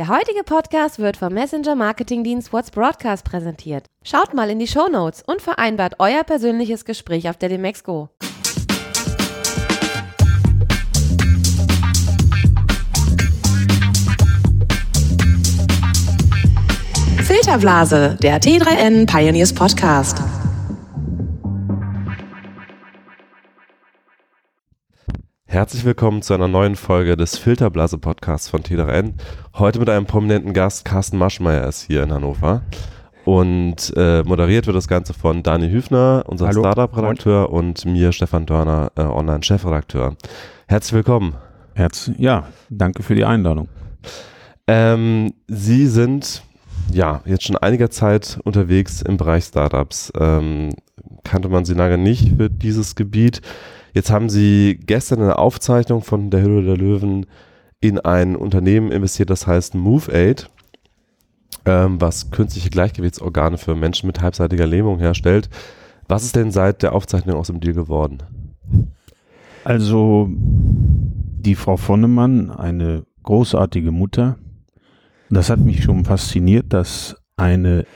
Der heutige Podcast wird vom Messenger-Marketing-Dienst What's Broadcast präsentiert. Schaut mal in die Show Notes und vereinbart euer persönliches Gespräch auf der Demex Go. Filterblase, der T3N Pioneers Podcast. Herzlich willkommen zu einer neuen Folge des Filterblase Podcasts von T3N. Heute mit einem prominenten Gast, Carsten Maschmeyer ist hier in Hannover. Und äh, moderiert wird das Ganze von Dani Hüfner, unser Startup-Redakteur, und mir, Stefan Dörner, äh, Online-Chefredakteur. Herzlich willkommen. Herz, ja, danke für die Einladung. Ähm, Sie sind ja jetzt schon einiger Zeit unterwegs im Bereich Startups. Ähm, kannte man Sie lange nicht für dieses Gebiet. Jetzt haben Sie gestern eine Aufzeichnung von der Höhle der Löwen in ein Unternehmen investiert, das heißt MoveAid, ähm, was künstliche Gleichgewichtsorgane für Menschen mit halbseitiger Lähmung herstellt. Was ist denn seit der Aufzeichnung aus dem Deal geworden? Also die Frau Vonnemann, eine großartige Mutter, das hat mich schon fasziniert, dass eine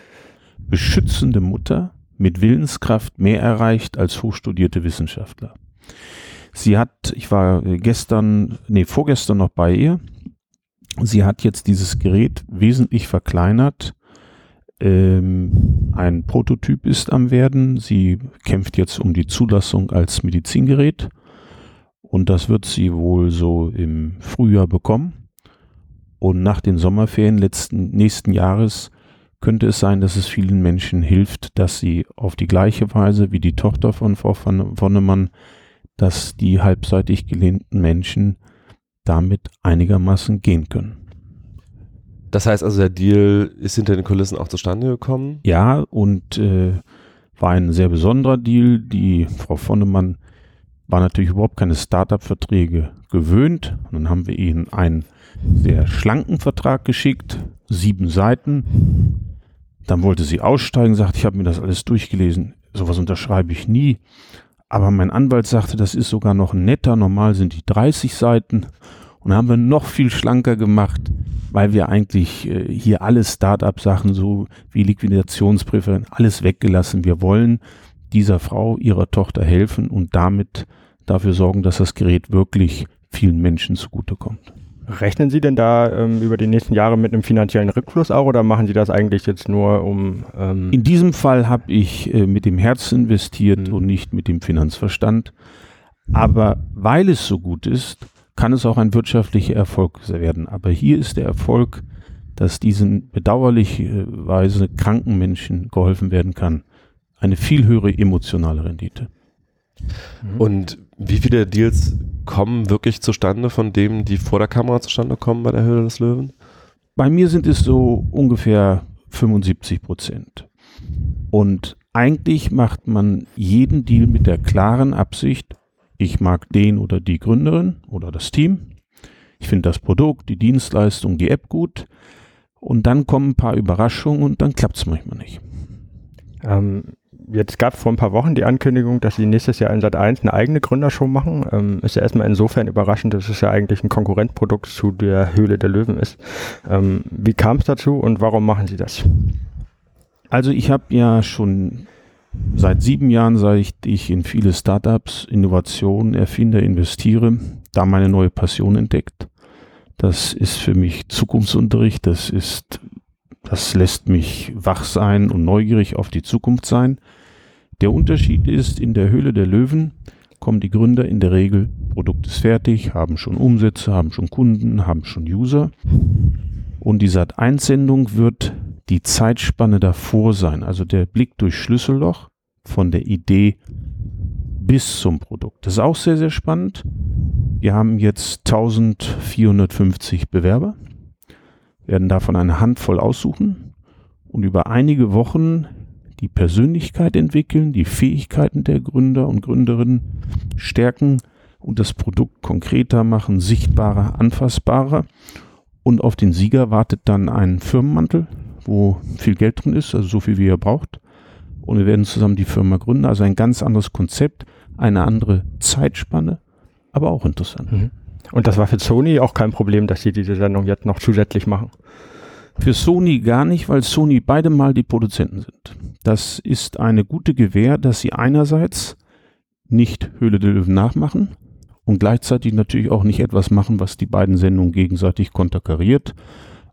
beschützende Mutter mit Willenskraft mehr erreicht als hochstudierte Wissenschaftler. Sie hat, ich war gestern, nee, vorgestern noch bei ihr. Sie hat jetzt dieses Gerät wesentlich verkleinert. Ähm, ein Prototyp ist am werden. Sie kämpft jetzt um die Zulassung als Medizingerät. Und das wird sie wohl so im Frühjahr bekommen. Und nach den Sommerferien letzten, nächsten Jahres könnte es sein, dass es vielen Menschen hilft, dass sie auf die gleiche Weise wie die Tochter von Frau Vonnemann, dass die halbseitig gelähmten Menschen damit einigermaßen gehen können. Das heißt also, der Deal ist hinter den Kulissen auch zustande gekommen? Ja, und äh, war ein sehr besonderer Deal. Die Frau Vonnemann war natürlich überhaupt keine Start-up-Verträge gewöhnt. Und dann haben wir ihnen einen sehr schlanken Vertrag geschickt, sieben Seiten. Dann wollte sie aussteigen, sagt, ich habe mir das alles durchgelesen. Sowas unterschreibe ich nie. Aber mein Anwalt sagte, das ist sogar noch netter. Normal sind die 30 Seiten. Und haben wir noch viel schlanker gemacht, weil wir eigentlich äh, hier alle Start-up-Sachen so wie Liquidationsbriefe, alles weggelassen. Wir wollen dieser Frau, ihrer Tochter helfen und damit dafür sorgen, dass das Gerät wirklich vielen Menschen zugutekommt. Rechnen Sie denn da ähm, über die nächsten Jahre mit einem finanziellen Rückfluss auch oder machen Sie das eigentlich jetzt nur um... Ähm In diesem Fall habe ich äh, mit dem Herz investiert mhm. und nicht mit dem Finanzverstand. Aber weil es so gut ist, kann es auch ein wirtschaftlicher Erfolg werden. Aber hier ist der Erfolg, dass diesen bedauerlicherweise kranken Menschen geholfen werden kann, eine viel höhere emotionale Rendite. Mhm. Und wie viele Deals kommen wirklich zustande von denen, die vor der Kamera zustande kommen bei der Höhle des Löwen? Bei mir sind es so ungefähr 75 Prozent. Und eigentlich macht man jeden Deal mit der klaren Absicht, ich mag den oder die Gründerin oder das Team. Ich finde das Produkt, die Dienstleistung, die App gut. Und dann kommen ein paar Überraschungen und dann klappt es manchmal nicht. Ähm, jetzt gab es vor ein paar Wochen die Ankündigung, dass sie nächstes Jahr in Sat 1 eine eigene Gründershow machen. Ähm, ist ja erstmal insofern überraschend, dass es ja eigentlich ein Konkurrentprodukt zu der Höhle der Löwen ist. Ähm, wie kam es dazu und warum machen sie das? Also ich habe ja schon seit sieben Jahren, seit ich in viele Startups, Innovationen, Erfinder investiere, da meine neue Passion entdeckt. Das ist für mich Zukunftsunterricht, das ist das lässt mich wach sein und neugierig auf die Zukunft sein. Der Unterschied ist, in der Höhle der Löwen kommen die Gründer in der Regel, Produkt ist fertig, haben schon Umsätze, haben schon Kunden, haben schon User. Und die Sat1-Sendung wird die Zeitspanne davor sein, also der Blick durch Schlüsselloch von der Idee bis zum Produkt. Das ist auch sehr, sehr spannend. Wir haben jetzt 1450 Bewerber werden davon eine Handvoll aussuchen und über einige Wochen die Persönlichkeit entwickeln, die Fähigkeiten der Gründer und Gründerinnen stärken und das Produkt konkreter machen, sichtbarer, anfassbarer. Und auf den Sieger wartet dann ein Firmenmantel, wo viel Geld drin ist, also so viel wie er braucht. Und wir werden zusammen die Firma gründen. Also ein ganz anderes Konzept, eine andere Zeitspanne, aber auch interessant. Mhm. Und das war für Sony auch kein Problem, dass sie diese Sendung jetzt noch zusätzlich machen. Für Sony gar nicht, weil Sony beide mal die Produzenten sind. Das ist eine gute Gewähr, dass sie einerseits nicht Höhle der Löwen nachmachen und gleichzeitig natürlich auch nicht etwas machen, was die beiden Sendungen gegenseitig konterkariert.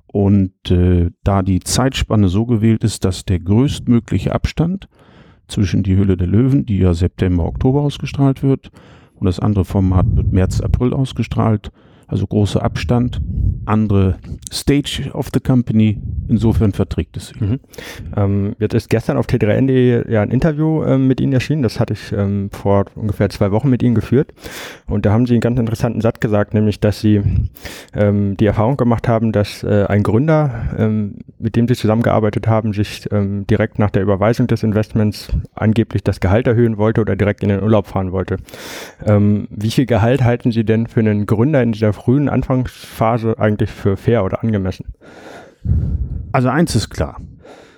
Und äh, da die Zeitspanne so gewählt ist, dass der größtmögliche Abstand zwischen die Höhle der Löwen, die ja September, Oktober ausgestrahlt wird, und das andere Format wird März, April ausgestrahlt, also großer Abstand, andere Stage of the Company. Insofern verträgt es sich. Mhm. Ähm, jetzt ist gestern auf t3n.de ja ein Interview ähm, mit Ihnen erschienen. Das hatte ich ähm, vor ungefähr zwei Wochen mit Ihnen geführt. Und da haben Sie einen ganz interessanten Satz gesagt, nämlich, dass Sie ähm, die Erfahrung gemacht haben, dass äh, ein Gründer, ähm, mit dem Sie zusammengearbeitet haben, sich ähm, direkt nach der Überweisung des Investments angeblich das Gehalt erhöhen wollte oder direkt in den Urlaub fahren wollte. wie viel Gehalt halten Sie denn für einen Gründer in dieser frühen Anfangsphase eigentlich für fair oder angemessen? Also eins ist klar,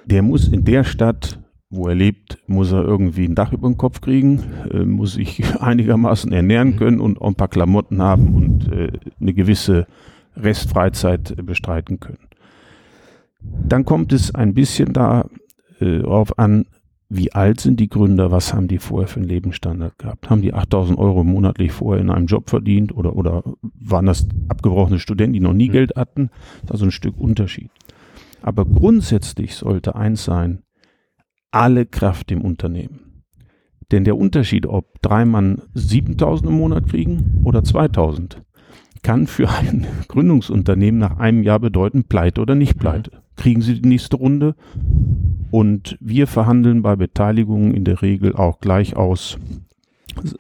der muss in der Stadt, wo er lebt, muss er irgendwie ein Dach über den Kopf kriegen, äh, muss sich einigermaßen ernähren mhm. können und auch ein paar Klamotten haben und äh, eine gewisse Restfreizeit bestreiten können. Dann kommt es ein bisschen darauf äh, an, wie alt sind die Gründer, was haben die vorher für einen Lebensstandard gehabt? Haben die 8000 Euro monatlich vorher in einem Job verdient oder, oder waren das abgebrochene Studenten, die noch nie mhm. Geld hatten? Das ist also ein Stück Unterschied. Aber grundsätzlich sollte eins sein, alle Kraft im Unternehmen. Denn der Unterschied, ob drei Mann 7000 im Monat kriegen oder 2000, kann für ein Gründungsunternehmen nach einem Jahr bedeuten, pleite oder nicht pleite. Mhm. Kriegen Sie die nächste Runde? Und wir verhandeln bei Beteiligungen in der Regel auch gleich aus.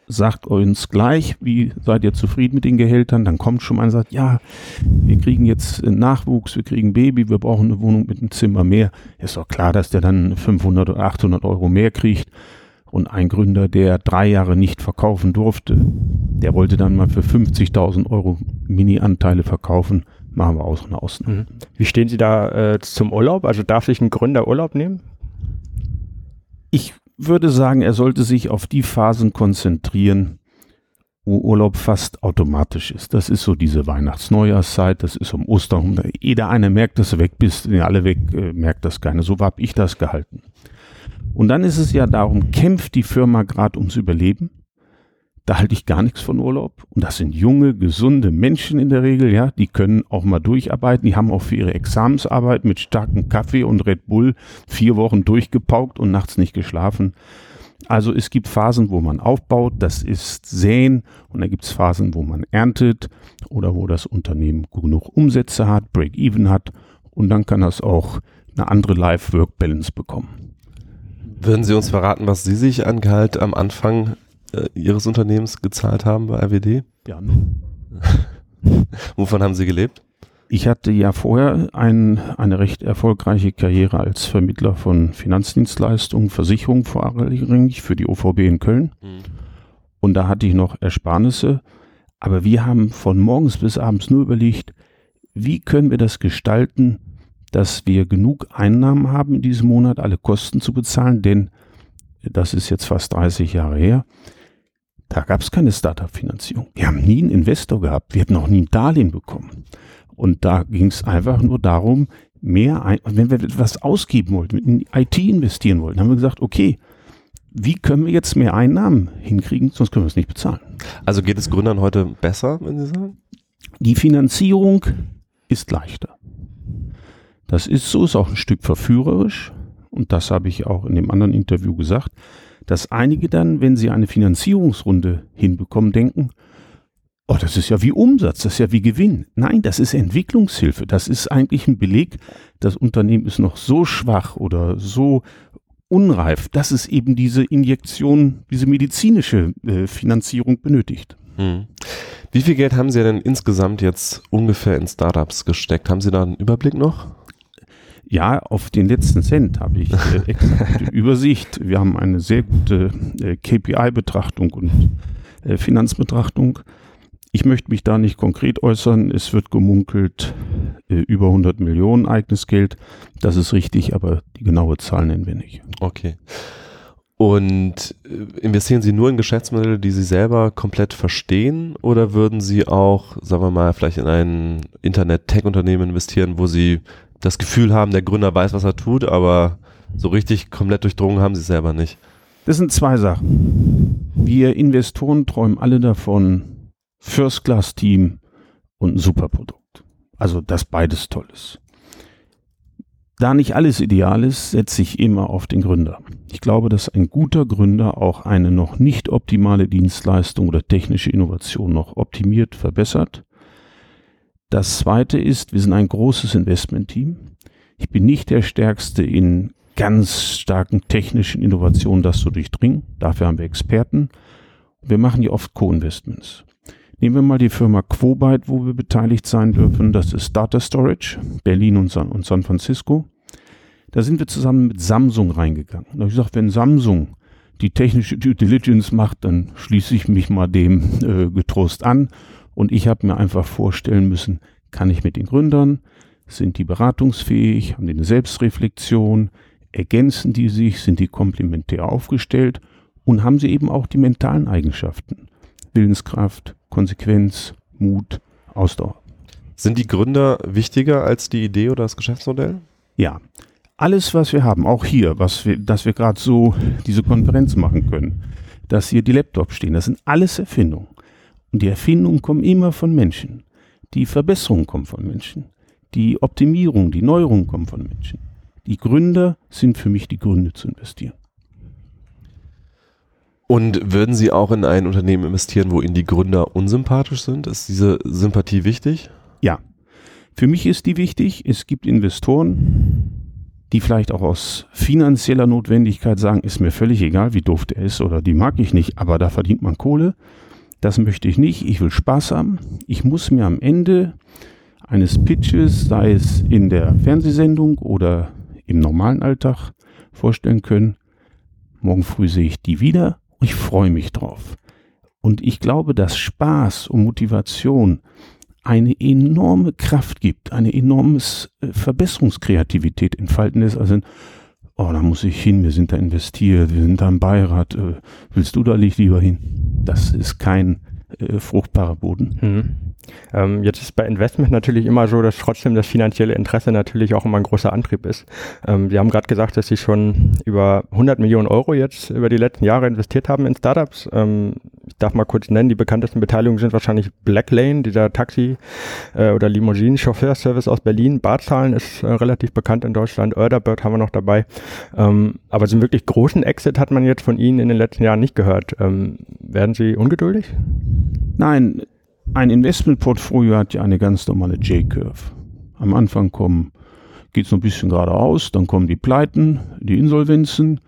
Sagt uns gleich, wie seid ihr zufrieden mit den Gehältern? Dann kommt schon mal und sagt, ja, wir kriegen jetzt Nachwuchs, wir kriegen Baby, wir brauchen eine Wohnung mit einem Zimmer mehr. Ist doch klar, dass der dann 500 oder 800 Euro mehr kriegt. Und ein Gründer, der drei Jahre nicht verkaufen durfte, der wollte dann mal für 50.000 Euro Mini-Anteile verkaufen machen wir aus und Ausnahme. Mhm. Wie stehen Sie da äh, zum Urlaub? Also darf sich ein Gründer Urlaub nehmen? Ich würde sagen, er sollte sich auf die Phasen konzentrieren, wo Urlaub fast automatisch ist. Das ist so diese Weihnachts-Neujahrszeit, das ist um Ostern. Jeder eine merkt, dass du weg bist, ja, alle weg, äh, merkt das keiner. So habe ich das gehalten. Und dann ist es ja darum, kämpft die Firma gerade ums Überleben? Da halte ich gar nichts von Urlaub. Und das sind junge, gesunde Menschen in der Regel, ja. Die können auch mal durcharbeiten. Die haben auch für ihre Examensarbeit mit starkem Kaffee und Red Bull vier Wochen durchgepaukt und nachts nicht geschlafen. Also es gibt Phasen, wo man aufbaut, das ist Säen. Und da gibt es Phasen, wo man erntet oder wo das Unternehmen genug Umsätze hat, Break-Even hat. Und dann kann das auch eine andere Life-Work-Balance bekommen. Würden Sie uns verraten, was Sie sich an Gehalt am Anfang äh, Ihres Unternehmens gezahlt haben bei RWD? Ja. Wovon haben Sie gelebt? Ich hatte ja vorher ein, eine recht erfolgreiche Karriere als Vermittler von Finanzdienstleistungen, Versicherungen vorrangig für die OVB in Köln. Mhm. Und da hatte ich noch Ersparnisse. Aber wir haben von morgens bis abends nur überlegt, wie können wir das gestalten, dass wir genug Einnahmen haben in diesem Monat, alle Kosten zu bezahlen, denn das ist jetzt fast 30 Jahre her. Da gab es keine Startup-Finanzierung. Wir haben nie einen Investor gehabt. Wir hatten auch nie ein Darlehen bekommen. Und da ging es einfach nur darum, mehr, ein wenn wir etwas ausgeben wollten, in IT investieren wollten, haben wir gesagt, okay, wie können wir jetzt mehr Einnahmen hinkriegen, sonst können wir es nicht bezahlen. Also geht es Gründern heute besser, wenn Sie sagen? Die Finanzierung ist leichter. Das ist so, ist auch ein Stück verführerisch. Und das habe ich auch in dem anderen Interview gesagt dass einige dann, wenn sie eine Finanzierungsrunde hinbekommen, denken, oh, das ist ja wie Umsatz, das ist ja wie Gewinn. Nein, das ist Entwicklungshilfe. Das ist eigentlich ein Beleg, das Unternehmen ist noch so schwach oder so unreif, dass es eben diese Injektion, diese medizinische äh, Finanzierung benötigt. Hm. Wie viel Geld haben Sie denn insgesamt jetzt ungefähr in Startups gesteckt? Haben Sie da einen Überblick noch? Ja, auf den letzten Cent habe ich äh, Übersicht. Wir haben eine sehr gute äh, KPI-Betrachtung und äh, Finanzbetrachtung. Ich möchte mich da nicht konkret äußern. Es wird gemunkelt, äh, über 100 Millionen eigenes Geld. Das ist richtig, aber die genaue Zahl nennen wir nicht. Okay. Und äh, investieren Sie nur in Geschäftsmodelle, die Sie selber komplett verstehen oder würden Sie auch, sagen wir mal, vielleicht in ein Internet-Tech-Unternehmen investieren, wo Sie das Gefühl haben, der Gründer weiß, was er tut, aber so richtig komplett durchdrungen haben Sie es selber nicht? Das sind zwei Sachen. Wir Investoren träumen alle davon, First-Class-Team und ein super Produkt. Also, dass beides toll ist. Da nicht alles ideal ist, setze ich immer auf den Gründer. Ich glaube, dass ein guter Gründer auch eine noch nicht optimale Dienstleistung oder technische Innovation noch optimiert, verbessert. Das zweite ist, wir sind ein großes Investmentteam. Ich bin nicht der Stärkste in ganz starken technischen Innovationen, das zu durchdringen. Dafür haben wir Experten. Wir machen ja oft Co-Investments. Nehmen wir mal die Firma Quobyte, wo wir beteiligt sein dürfen. Das ist Data Storage, Berlin und San, und San Francisco. Da sind wir zusammen mit Samsung reingegangen. Da habe ich gesagt, wenn Samsung die technische Due Diligence macht, dann schließe ich mich mal dem äh, getrost an. Und ich habe mir einfach vorstellen müssen, kann ich mit den Gründern, sind die beratungsfähig, haben die eine Selbstreflexion, ergänzen die sich, sind die komplementär aufgestellt und haben sie eben auch die mentalen Eigenschaften. Willenskraft, Konsequenz, Mut, Ausdauer. Sind die Gründer wichtiger als die Idee oder das Geschäftsmodell? Ja. Alles, was wir haben, auch hier, was wir, dass wir gerade so diese Konferenz machen können, dass hier die Laptops stehen, das sind alles Erfindungen. Und die Erfindungen kommen immer von Menschen. Die Verbesserungen kommen von Menschen. Die Optimierung, die Neuerungen kommen von Menschen. Die Gründer sind für mich die Gründe zu investieren. Und würden Sie auch in ein Unternehmen investieren, wo Ihnen die Gründer unsympathisch sind? Ist diese Sympathie wichtig? Ja. Für mich ist die wichtig. Es gibt Investoren, die vielleicht auch aus finanzieller Notwendigkeit sagen, ist mir völlig egal, wie doof der ist oder die mag ich nicht, aber da verdient man Kohle. Das möchte ich nicht. Ich will Spaß haben. Ich muss mir am Ende eines Pitches, sei es in der Fernsehsendung oder im normalen Alltag vorstellen können. Morgen früh sehe ich die wieder und ich freue mich drauf. Und ich glaube, dass Spaß und Motivation eine enorme Kraft gibt, eine enorme äh, Verbesserungskreativität entfalten lässt. Also, oh, da muss ich hin, wir sind da investiert, wir sind da im Beirat, äh, willst du da nicht lieber hin? Das ist kein äh, fruchtbarer Boden. Mhm. Ähm, jetzt ist bei Investment natürlich immer so, dass trotzdem das finanzielle Interesse natürlich auch immer ein großer Antrieb ist. Ähm, Sie haben gerade gesagt, dass Sie schon über 100 Millionen Euro jetzt über die letzten Jahre investiert haben in Startups. Ähm, ich darf mal kurz nennen, die bekanntesten Beteiligungen sind wahrscheinlich Blacklane, dieser Taxi- äh, oder Limousinen-Chauffeurservice aus Berlin. Barzahlen ist äh, relativ bekannt in Deutschland. Erderbird haben wir noch dabei. Ähm, aber so einen wirklich großen Exit hat man jetzt von Ihnen in den letzten Jahren nicht gehört. Ähm, werden Sie ungeduldig? Nein, ein Investmentportfolio hat ja eine ganz normale J-Curve. Am Anfang kommen, geht es noch ein bisschen geradeaus, dann kommen die Pleiten, die Insolvenzen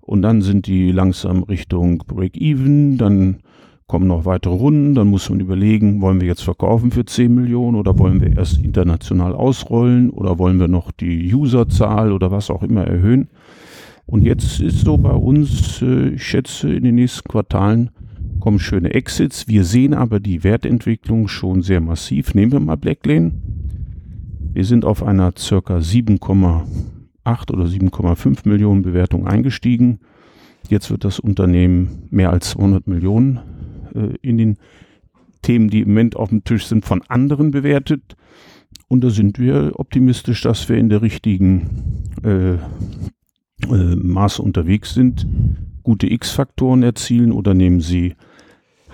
und dann sind die langsam Richtung Break-Even, dann kommen noch weitere Runden, dann muss man überlegen, wollen wir jetzt verkaufen für 10 Millionen oder wollen wir erst international ausrollen oder wollen wir noch die Userzahl oder was auch immer erhöhen. Und jetzt ist so bei uns, äh, ich schätze, in den nächsten Quartalen kommen schöne Exits. Wir sehen aber die Wertentwicklung schon sehr massiv. Nehmen wir mal Blacklane. Wir sind auf einer circa 7,8 oder 7,5 Millionen Bewertung eingestiegen. Jetzt wird das Unternehmen mehr als 200 Millionen äh, in den Themen, die im Moment auf dem Tisch sind, von anderen bewertet. Und da sind wir optimistisch, dass wir in der richtigen äh, äh, Maße unterwegs sind, gute X-Faktoren erzielen oder nehmen Sie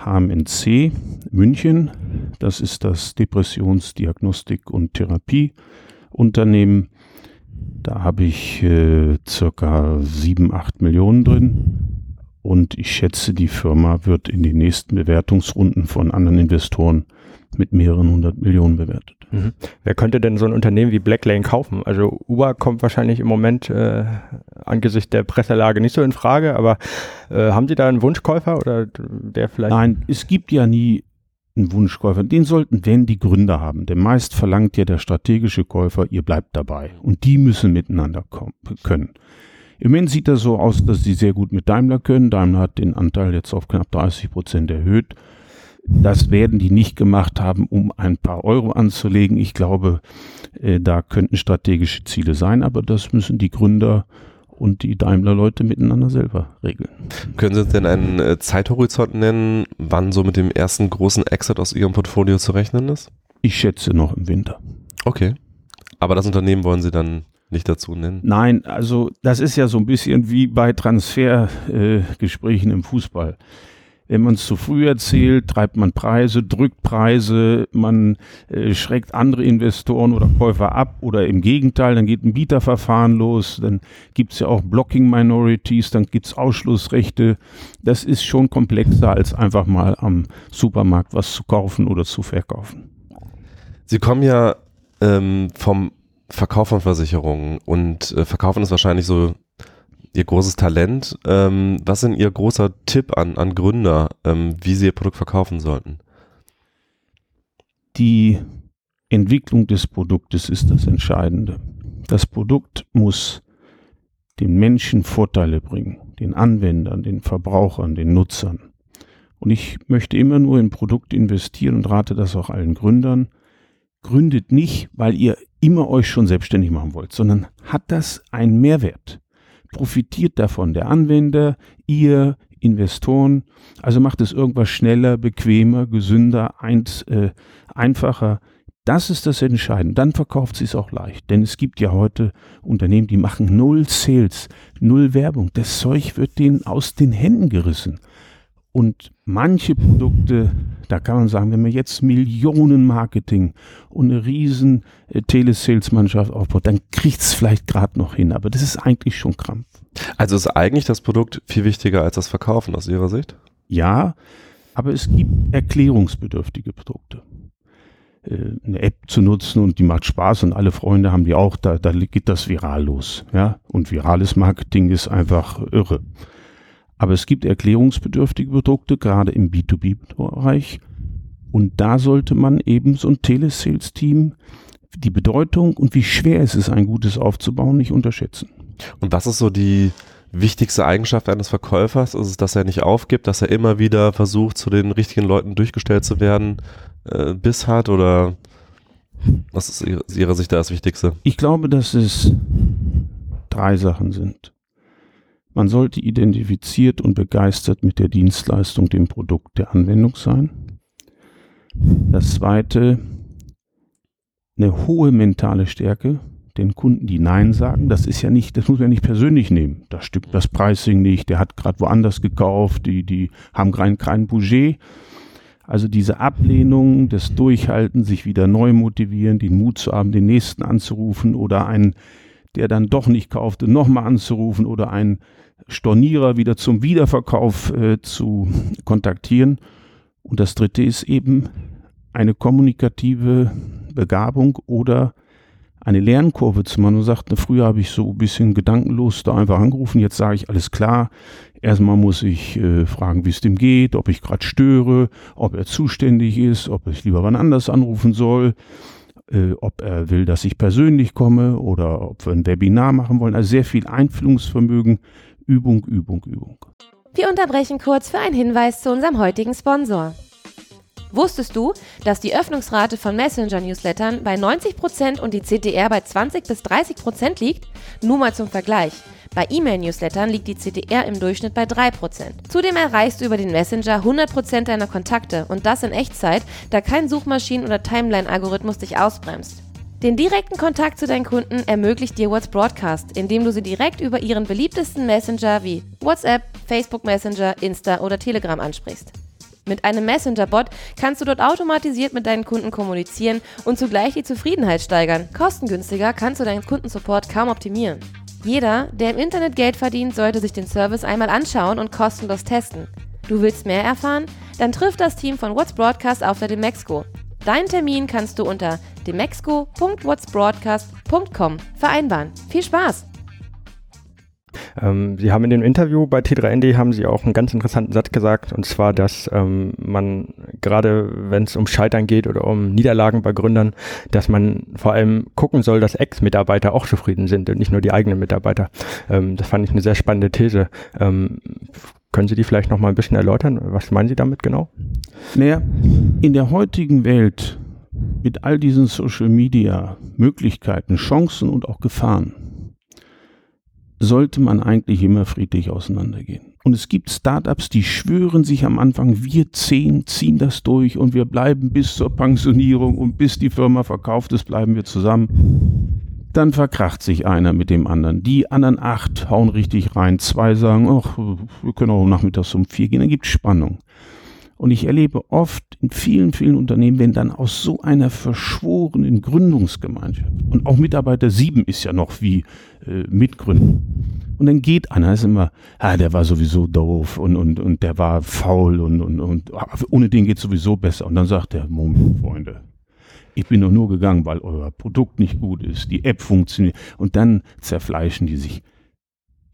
HMNC München. Das ist das Depressionsdiagnostik- und Therapieunternehmen. Da habe ich äh, circa 7, 8 Millionen drin. Und ich schätze, die Firma wird in den nächsten Bewertungsrunden von anderen Investoren mit mehreren hundert Millionen bewertet. Mhm. Wer könnte denn so ein Unternehmen wie Blacklane kaufen? Also Uber kommt wahrscheinlich im Moment äh, angesichts der Presselage nicht so in Frage, aber äh, haben Sie da einen Wunschkäufer oder der vielleicht? Nein, es gibt ja nie einen Wunschkäufer. Den sollten wenn die Gründer haben. Denn meist verlangt ja der strategische Käufer, ihr bleibt dabei. Und die müssen miteinander können. Im Moment sieht das so aus, dass sie sehr gut mit Daimler können. Daimler hat den Anteil jetzt auf knapp 30 Prozent erhöht. Das werden die nicht gemacht haben, um ein paar Euro anzulegen. Ich glaube, äh, da könnten strategische Ziele sein, aber das müssen die Gründer und die Daimler-Leute miteinander selber regeln. Können Sie uns denn einen äh, Zeithorizont nennen, wann so mit dem ersten großen Exit aus Ihrem Portfolio zu rechnen ist? Ich schätze noch im Winter. Okay. Aber das Unternehmen wollen Sie dann nicht dazu nennen? Nein, also das ist ja so ein bisschen wie bei Transfergesprächen äh, im Fußball. Wenn man es zu früh erzählt, treibt man Preise, drückt Preise, man äh, schreckt andere Investoren oder Käufer ab oder im Gegenteil, dann geht ein Bieterverfahren los, dann gibt es ja auch Blocking Minorities, dann gibt es Ausschlussrechte. Das ist schon komplexer, als einfach mal am Supermarkt was zu kaufen oder zu verkaufen. Sie kommen ja ähm, vom Verkauf von Versicherungen und äh, verkaufen ist wahrscheinlich so Ihr großes Talent. Ähm, was ist Ihr großer Tipp an, an Gründer, ähm, wie sie Ihr Produkt verkaufen sollten? Die Entwicklung des Produktes ist das Entscheidende. Das Produkt muss den Menschen Vorteile bringen, den Anwendern, den Verbrauchern, den Nutzern. Und ich möchte immer nur in Produkte investieren und rate das auch allen Gründern. Gründet nicht, weil ihr immer euch schon selbstständig machen wollt, sondern hat das einen Mehrwert? Profitiert davon der Anwender, ihr, Investoren. Also macht es irgendwas schneller, bequemer, gesünder, eins, äh, einfacher. Das ist das Entscheidende. Dann verkauft sie es auch leicht. Denn es gibt ja heute Unternehmen, die machen null Sales, null Werbung. Das Zeug wird denen aus den Händen gerissen. Und manche Produkte, da kann man sagen, wenn man jetzt Millionen Marketing und eine riesen äh, Telesales-Mannschaft aufbaut, dann kriegt es vielleicht gerade noch hin. Aber das ist eigentlich schon Krampf. Also ist eigentlich das Produkt viel wichtiger als das Verkaufen aus Ihrer Sicht? Ja, aber es gibt erklärungsbedürftige Produkte. Äh, eine App zu nutzen und die macht Spaß und alle Freunde haben die auch, da, da geht das viral los. Ja? Und virales Marketing ist einfach irre. Aber es gibt erklärungsbedürftige Produkte, gerade im B2B-Bereich. Und da sollte man eben so ein Telesales-Team die Bedeutung und wie schwer es ist, ein gutes aufzubauen, nicht unterschätzen. Und was ist so die wichtigste Eigenschaft eines Verkäufers? Ist es, dass er nicht aufgibt, dass er immer wieder versucht, zu den richtigen Leuten durchgestellt zu werden, äh, Biss hat oder was ist aus Ihrer Sicht da das Wichtigste? Ich glaube, dass es drei Sachen sind. Man sollte identifiziert und begeistert mit der Dienstleistung, dem Produkt, der Anwendung sein. Das zweite, eine hohe mentale Stärke, den Kunden, die Nein sagen. Das ist ja nicht, das muss man nicht persönlich nehmen. Da stimmt das Pricing nicht, der hat gerade woanders gekauft, die, die haben kein, kein Budget. Also diese Ablehnung, das Durchhalten, sich wieder neu motivieren, den Mut zu haben, den nächsten anzurufen oder einen, der dann doch nicht kaufte, nochmal anzurufen oder einen Stornierer wieder zum Wiederverkauf äh, zu kontaktieren. Und das dritte ist eben eine kommunikative Begabung oder eine Lernkurve zu machen und sagt, früher habe ich so ein bisschen gedankenlos da einfach angerufen, jetzt sage ich alles klar. Erstmal muss ich äh, fragen, wie es dem geht, ob ich gerade störe, ob er zuständig ist, ob ich lieber wann anders anrufen soll, äh, ob er will, dass ich persönlich komme oder ob wir ein Webinar machen wollen. Also sehr viel Einfühlungsvermögen Übung, Übung, Übung. Wir unterbrechen kurz für einen Hinweis zu unserem heutigen Sponsor. Wusstest du, dass die Öffnungsrate von Messenger-Newslettern bei 90% und die CTR bei 20 bis 30% liegt? Nur mal zum Vergleich. Bei E-Mail-Newslettern liegt die CTR im Durchschnitt bei 3%. Zudem erreichst du über den Messenger 100% deiner Kontakte und das in Echtzeit, da kein Suchmaschinen- oder Timeline-Algorithmus dich ausbremst. Den direkten Kontakt zu deinen Kunden ermöglicht dir What's Broadcast, indem du sie direkt über ihren beliebtesten Messenger wie WhatsApp, Facebook Messenger, Insta oder Telegram ansprichst. Mit einem Messenger-Bot kannst du dort automatisiert mit deinen Kunden kommunizieren und zugleich die Zufriedenheit steigern. Kostengünstiger kannst du deinen Kundensupport kaum optimieren. Jeder, der im Internet Geld verdient, sollte sich den Service einmal anschauen und kostenlos testen. Du willst mehr erfahren? Dann trifft das Team von What's Broadcast auf der Demexco. Deinen Termin kannst du unter demexco.whatsbroadcast.com vereinbaren. Viel Spaß! Ähm, Sie haben in dem Interview bei T3ND haben Sie auch einen ganz interessanten Satz gesagt, und zwar, dass ähm, man gerade, wenn es um Scheitern geht oder um Niederlagen bei Gründern, dass man vor allem gucken soll, dass Ex-Mitarbeiter auch zufrieden sind und nicht nur die eigenen Mitarbeiter. Ähm, das fand ich eine sehr spannende These. Ähm, können Sie die vielleicht noch mal ein bisschen erläutern? Was meinen Sie damit genau? Naja, in der heutigen Welt mit all diesen Social Media Möglichkeiten, Chancen und auch Gefahren sollte man eigentlich immer friedlich auseinandergehen. Und es gibt Startups, die schwören sich am Anfang, wir zehn ziehen das durch und wir bleiben bis zur Pensionierung und bis die Firma verkauft ist, bleiben wir zusammen. Dann verkracht sich einer mit dem anderen. Die anderen acht hauen richtig rein. Zwei sagen, ach, wir können auch nachmittags um vier gehen. Dann gibt es Spannung. Und ich erlebe oft in vielen, vielen Unternehmen, wenn dann aus so einer verschworenen Gründungsgemeinschaft und auch Mitarbeiter sieben ist ja noch wie äh, Mitgründen. Und dann geht einer, ist immer, ah, der war sowieso doof und, und, und der war faul und, und, und ohne den geht sowieso besser. Und dann sagt der, Moment, Freunde, ich bin doch nur gegangen, weil euer Produkt nicht gut ist, die App funktioniert. Und dann zerfleischen die sich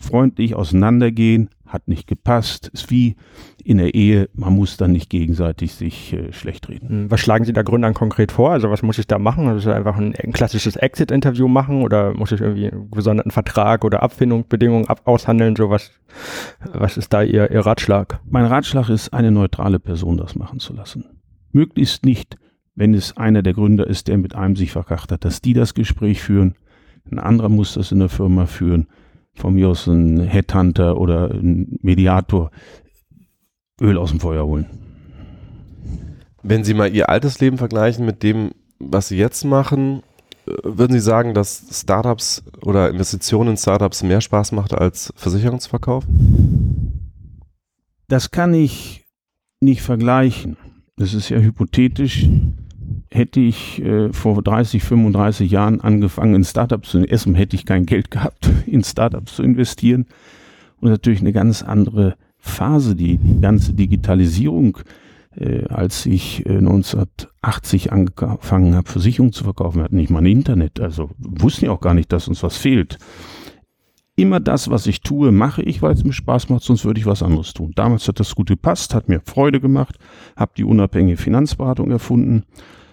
freundlich auseinandergehen, hat nicht gepasst, ist wie in der Ehe, man muss dann nicht gegenseitig sich äh, schlecht reden. Hm, was schlagen Sie da Gründern konkret vor? Also was muss ich da machen? Also einfach ein, ein klassisches Exit-Interview machen oder muss ich irgendwie einen gesonderten Vertrag oder Abfindungsbedingungen ab aushandeln? So was, was ist da Ihr, Ihr Ratschlag? Mein Ratschlag ist, eine neutrale Person das machen zu lassen. Möglichst nicht, wenn es einer der Gründer ist, der mit einem sich verkracht hat, dass die das Gespräch führen. Ein anderer muss das in der Firma führen von mir aus ein Headhunter oder ein Mediator Öl aus dem Feuer holen. Wenn Sie mal Ihr altes Leben vergleichen mit dem, was Sie jetzt machen, äh, würden Sie sagen, dass Startups oder Investitionen in Startups mehr Spaß macht als Versicherungsverkauf? Das kann ich nicht vergleichen. Das ist ja hypothetisch hätte ich äh, vor 30, 35 Jahren angefangen, in Startups zu investieren, hätte ich kein Geld gehabt, in Startups zu investieren. Und natürlich eine ganz andere Phase, die, die ganze Digitalisierung, äh, als ich äh, 1980 angefangen habe, Versicherungen zu verkaufen, wir hatten nicht mal ein Internet, also wussten ja auch gar nicht, dass uns was fehlt. Immer das, was ich tue, mache ich, weil es mir Spaß macht, sonst würde ich was anderes tun. Damals hat das gut gepasst, hat mir Freude gemacht, habe die unabhängige Finanzberatung erfunden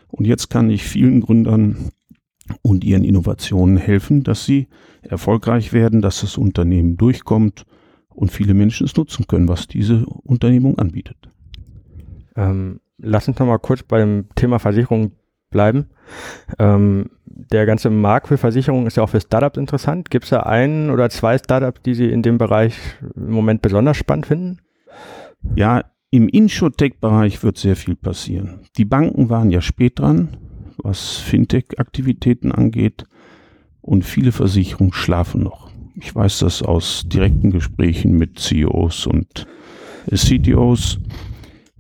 und jetzt kann ich vielen Gründern und ihren Innovationen helfen, dass sie erfolgreich werden, dass das Unternehmen durchkommt und viele Menschen es nutzen können, was diese Unternehmung anbietet. Ähm, lass uns noch mal kurz beim Thema Versicherung bleiben. Ähm, der ganze Markt für Versicherungen ist ja auch für Startups interessant. Gibt es da einen oder zwei Startups, die Sie in dem Bereich im Moment besonders spannend finden? Ja, im Insurtech-Bereich wird sehr viel passieren. Die Banken waren ja spät dran, was Fintech-Aktivitäten angeht, und viele Versicherungen schlafen noch. Ich weiß das aus direkten Gesprächen mit CEOs und CTOs.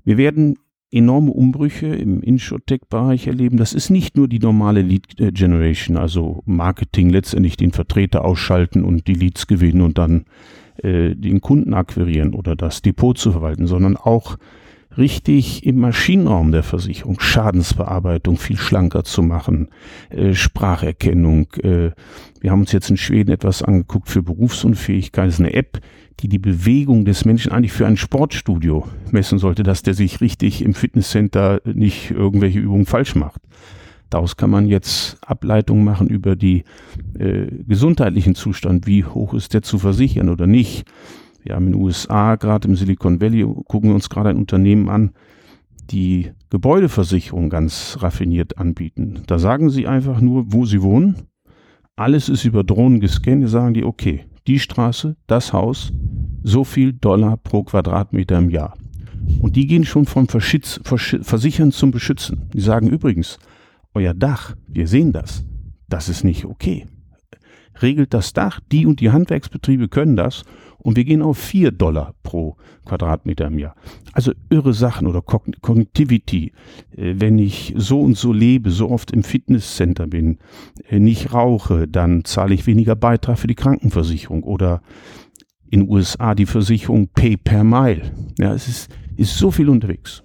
Wir werden enorme Umbrüche im Insurtech-Bereich erleben. Das ist nicht nur die normale Lead Generation, also Marketing, letztendlich den Vertreter ausschalten und die Leads gewinnen und dann äh, den Kunden akquirieren oder das Depot zu verwalten, sondern auch richtig im Maschinenraum der Versicherung Schadensbearbeitung viel schlanker zu machen, äh, Spracherkennung. Äh, wir haben uns jetzt in Schweden etwas angeguckt für Berufsunfähigkeit. Das ist eine App, die die Bewegung des Menschen eigentlich für ein Sportstudio messen sollte, dass der sich richtig im Fitnesscenter nicht irgendwelche Übungen falsch macht. Daraus kann man jetzt Ableitungen machen über die äh, gesundheitlichen Zustand, wie hoch ist der zu versichern oder nicht. Wir haben in den USA, gerade im Silicon Valley, gucken wir uns gerade ein Unternehmen an, die Gebäudeversicherung ganz raffiniert anbieten. Da sagen sie einfach nur, wo sie wohnen. Alles ist über Drohnen gescannt. Da sagen die, okay, die Straße, das Haus, so viel Dollar pro Quadratmeter im Jahr. Und die gehen schon vom Verschitz, Versch Versichern zum Beschützen. Die sagen übrigens, euer Dach, wir sehen das, das ist nicht okay. Regelt das Dach, die und die Handwerksbetriebe können das und wir gehen auf 4 Dollar pro Quadratmeter im Jahr. Also irre Sachen oder Connectivity. Äh, wenn ich so und so lebe, so oft im Fitnesscenter bin, äh, nicht rauche, dann zahle ich weniger Beitrag für die Krankenversicherung oder in den USA die Versicherung Pay per Mile. Ja, es ist, ist so viel unterwegs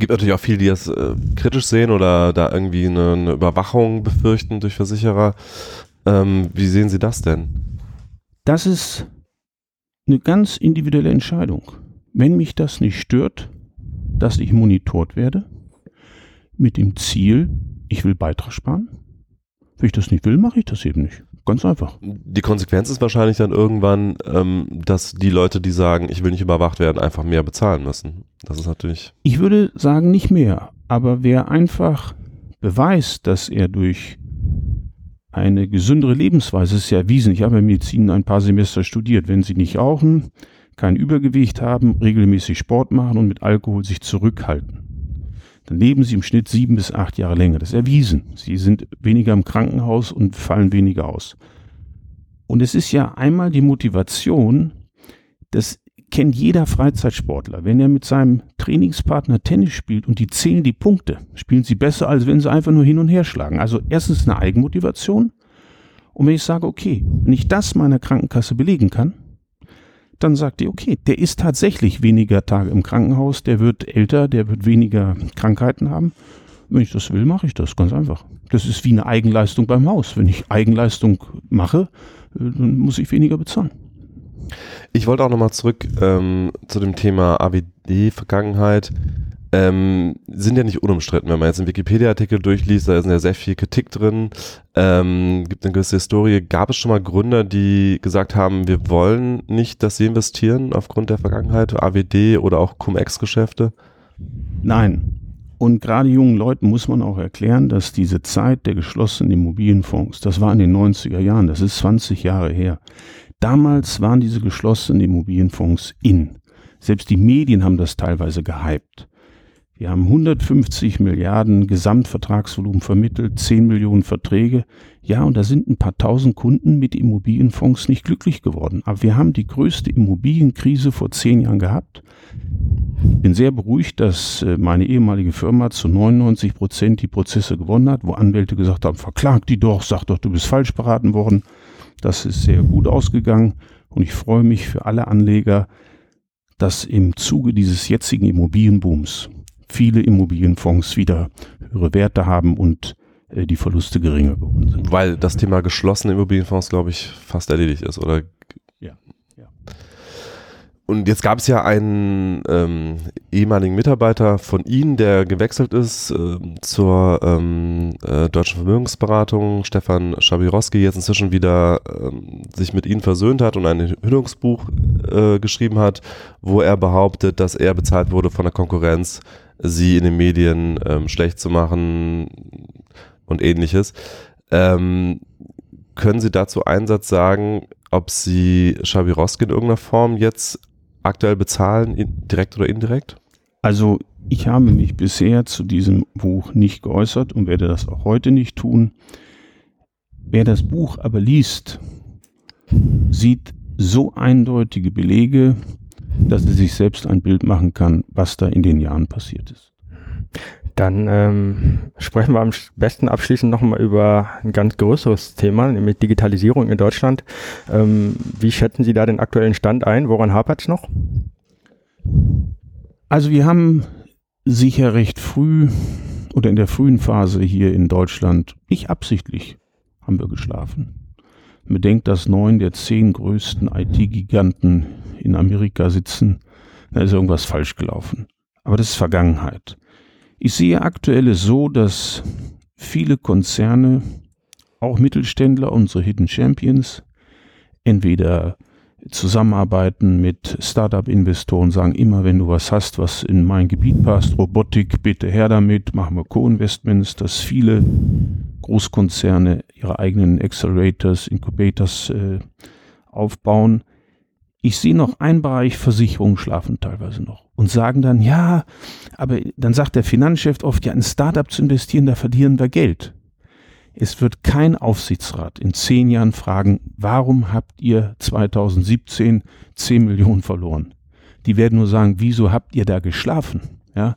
gibt natürlich auch viele, die das äh, kritisch sehen oder da irgendwie eine, eine Überwachung befürchten durch Versicherer. Ähm, wie sehen Sie das denn? Das ist eine ganz individuelle Entscheidung. Wenn mich das nicht stört, dass ich monitort werde, mit dem Ziel, ich will Beitrag sparen. Wenn ich das nicht will, mache ich das eben nicht. Ganz einfach. Die Konsequenz ist wahrscheinlich dann irgendwann, ähm, dass die Leute, die sagen, ich will nicht überwacht werden, einfach mehr bezahlen müssen. Das ist natürlich. Ich würde sagen, nicht mehr. Aber wer einfach beweist, dass er durch eine gesündere Lebensweise ist ja erwiesen. Ich habe in Medizin ein paar Semester studiert. Wenn Sie nicht rauchen, kein Übergewicht haben, regelmäßig Sport machen und mit Alkohol sich zurückhalten, dann leben Sie im Schnitt sieben bis acht Jahre länger. Das ist erwiesen. Sie sind weniger im Krankenhaus und fallen weniger aus. Und es ist ja einmal die Motivation, das kennt jeder Freizeitsportler. Wenn er mit seinem Trainingspartner Tennis spielt und die zählen die Punkte, spielen sie besser, als wenn sie einfach nur hin und her schlagen. Also erstens eine Eigenmotivation. Und wenn ich sage, okay, wenn ich das meiner Krankenkasse belegen kann, dann sagt die, okay, der ist tatsächlich weniger Tage im Krankenhaus, der wird älter, der wird weniger Krankheiten haben. Wenn ich das will, mache ich das ganz einfach. Das ist wie eine Eigenleistung beim Haus. Wenn ich Eigenleistung mache, äh, dann muss ich weniger bezahlen. Ich wollte auch nochmal zurück ähm, zu dem Thema AWD-Vergangenheit. Ähm, sind ja nicht unumstritten, wenn man jetzt einen Wikipedia-Artikel durchliest, da ist ja sehr viel Kritik drin, ähm, gibt eine gewisse Historie. Gab es schon mal Gründer, die gesagt haben, wir wollen nicht, dass sie investieren aufgrund der Vergangenheit, AWD oder auch Cum-Ex-Geschäfte? Nein. Und gerade jungen Leuten muss man auch erklären, dass diese Zeit der geschlossenen Immobilienfonds, das war in den 90er Jahren, das ist 20 Jahre her, Damals waren diese geschlossenen Immobilienfonds in. Selbst die Medien haben das teilweise gehypt. Wir haben 150 Milliarden Gesamtvertragsvolumen vermittelt, 10 Millionen Verträge. Ja, und da sind ein paar tausend Kunden mit Immobilienfonds nicht glücklich geworden. Aber wir haben die größte Immobilienkrise vor zehn Jahren gehabt. Bin sehr beruhigt, dass äh, meine ehemalige Firma zu 99 Prozent die Prozesse gewonnen hat, wo Anwälte gesagt haben, verklag die doch, sag doch, du bist falsch beraten worden. Das ist sehr gut ausgegangen und ich freue mich für alle Anleger, dass im Zuge dieses jetzigen Immobilienbooms viele Immobilienfonds wieder höhere Werte haben und äh, die Verluste geringer geworden sind. Weil das Thema geschlossene Immobilienfonds, glaube ich, fast erledigt ist, oder? Ja. ja. Und jetzt gab es ja einen ähm, ehemaligen Mitarbeiter von Ihnen, der gewechselt ist äh, zur ähm, äh, Deutschen Vermögensberatung, Stefan Schabirowski, jetzt inzwischen wieder ähm, sich mit Ihnen versöhnt hat und ein Enthüllungsbuch äh, geschrieben hat, wo er behauptet, dass er bezahlt wurde von der Konkurrenz, Sie in den Medien ähm, schlecht zu machen und ähnliches. Ähm, können Sie dazu einen Satz sagen, ob Sie Schabirowski in irgendeiner Form jetzt aktuell bezahlen, direkt oder indirekt? Also ich habe mich bisher zu diesem Buch nicht geäußert und werde das auch heute nicht tun. Wer das Buch aber liest, sieht so eindeutige Belege, dass er sich selbst ein Bild machen kann, was da in den Jahren passiert ist. Dann ähm, sprechen wir am besten abschließend nochmal über ein ganz größeres Thema, nämlich Digitalisierung in Deutschland. Ähm, wie schätzen Sie da den aktuellen Stand ein? Woran hapert es noch? Also wir haben sicher recht früh oder in der frühen Phase hier in Deutschland, nicht absichtlich, haben wir geschlafen. Bedenkt, dass neun der zehn größten IT-Giganten in Amerika sitzen, da ist irgendwas falsch gelaufen. Aber das ist Vergangenheit. Ich sehe aktuell so, dass viele Konzerne, auch Mittelständler, unsere Hidden Champions, entweder zusammenarbeiten mit Startup-Investoren, sagen immer, wenn du was hast, was in mein Gebiet passt, Robotik, bitte her damit, machen wir Co-Investments, dass viele Großkonzerne ihre eigenen Accelerators, Incubators äh, aufbauen. Ich sehe noch einen Bereich, Versicherungen schlafen teilweise noch und sagen dann, ja, aber dann sagt der Finanzchef oft, ja, in Startup zu investieren, da verlieren wir Geld. Es wird kein Aufsichtsrat in zehn Jahren fragen, warum habt ihr 2017 10 Millionen verloren? Die werden nur sagen, wieso habt ihr da geschlafen? Ja,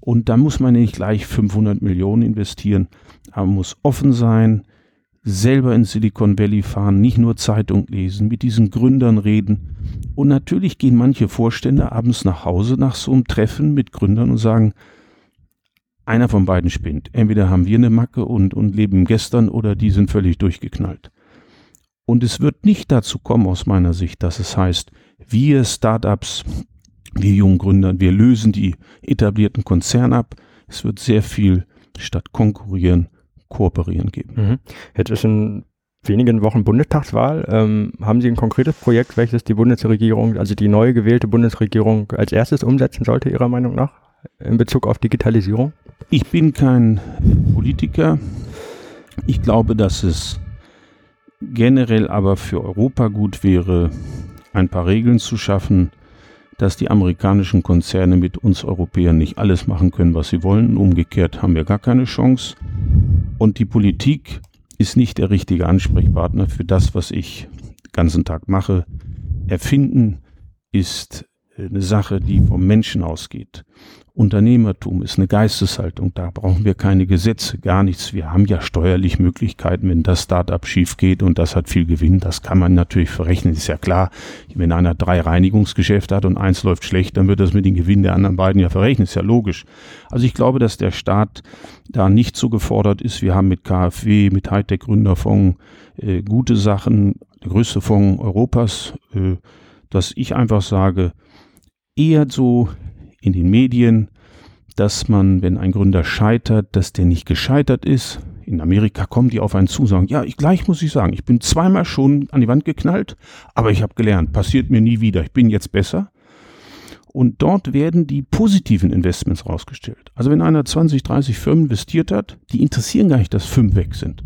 und da muss man nicht gleich 500 Millionen investieren, aber man muss offen sein, selber in Silicon Valley fahren, nicht nur Zeitung lesen, mit diesen Gründern reden. Und natürlich gehen manche Vorstände abends nach Hause nach so einem Treffen mit Gründern und sagen, einer von beiden spinnt. Entweder haben wir eine Macke und, und leben gestern oder die sind völlig durchgeknallt. Und es wird nicht dazu kommen, aus meiner Sicht, dass es heißt, wir Startups, wir jungen Gründer, wir lösen die etablierten Konzerne ab. Es wird sehr viel statt konkurrieren Kooperieren geben. Mhm. Jetzt ist in wenigen Wochen Bundestagswahl. Ähm, haben Sie ein konkretes Projekt, welches die Bundesregierung, also die neu gewählte Bundesregierung als erstes umsetzen sollte, Ihrer Meinung nach, in Bezug auf Digitalisierung? Ich bin kein Politiker. Ich glaube, dass es generell aber für Europa gut wäre, ein paar Regeln zu schaffen, dass die amerikanischen Konzerne mit uns Europäern nicht alles machen können, was sie wollen. Umgekehrt haben wir gar keine Chance. Und die Politik ist nicht der richtige Ansprechpartner für das, was ich den ganzen Tag mache. Erfinden ist eine Sache, die vom Menschen ausgeht. Unternehmertum ist eine Geisteshaltung. Da brauchen wir keine Gesetze, gar nichts. Wir haben ja steuerlich Möglichkeiten, wenn das Startup schief geht und das hat viel Gewinn. Das kann man natürlich verrechnen, ist ja klar. Wenn einer drei Reinigungsgeschäfte hat und eins läuft schlecht, dann wird das mit den Gewinn der anderen beiden ja verrechnen, ist ja logisch. Also ich glaube, dass der Staat da nicht so gefordert ist. Wir haben mit KfW, mit Hightech Gründerfonds äh, gute Sachen, der größte Fonds Europas, äh, dass ich einfach sage, eher so in den Medien, dass man, wenn ein Gründer scheitert, dass der nicht gescheitert ist. In Amerika kommen die auf einen zu, sagen, ja, ich gleich muss ich sagen, ich bin zweimal schon an die Wand geknallt, aber ich habe gelernt, passiert mir nie wieder, ich bin jetzt besser. Und dort werden die positiven Investments rausgestellt. Also wenn einer 20, 30 Firmen investiert hat, die interessieren gar nicht, dass fünf weg sind.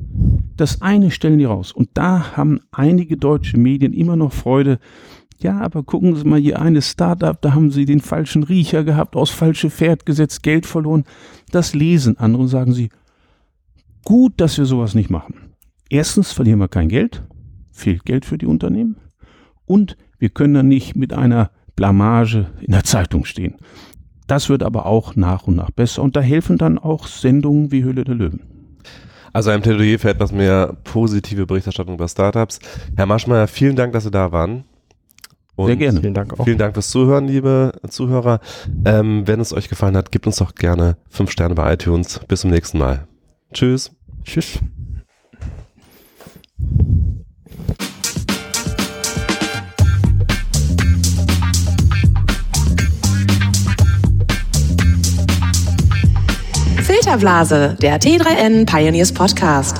Das eine stellen die raus. Und da haben einige deutsche Medien immer noch Freude, ja, aber gucken Sie mal hier eine Startup, da haben Sie den falschen Riecher gehabt, aus falsche Pferd gesetzt, Geld verloren. Das lesen andere sagen Sie, gut, dass wir sowas nicht machen. Erstens verlieren wir kein Geld, fehlt Geld für die Unternehmen und wir können dann nicht mit einer Blamage in der Zeitung stehen. Das wird aber auch nach und nach besser und da helfen dann auch Sendungen wie Höhle der Löwen. Also ein Plädoyer für etwas mehr positive Berichterstattung über Startups. Herr Maschmeyer, vielen Dank, dass Sie da waren. Und Sehr gerne. Vielen Dank auch. Vielen Dank fürs Zuhören, liebe Zuhörer. Ähm, wenn es euch gefallen hat, gebt uns doch gerne fünf Sterne bei iTunes. Bis zum nächsten Mal. Tschüss. Tschüss. Filterblase, der T3N Pioneers Podcast.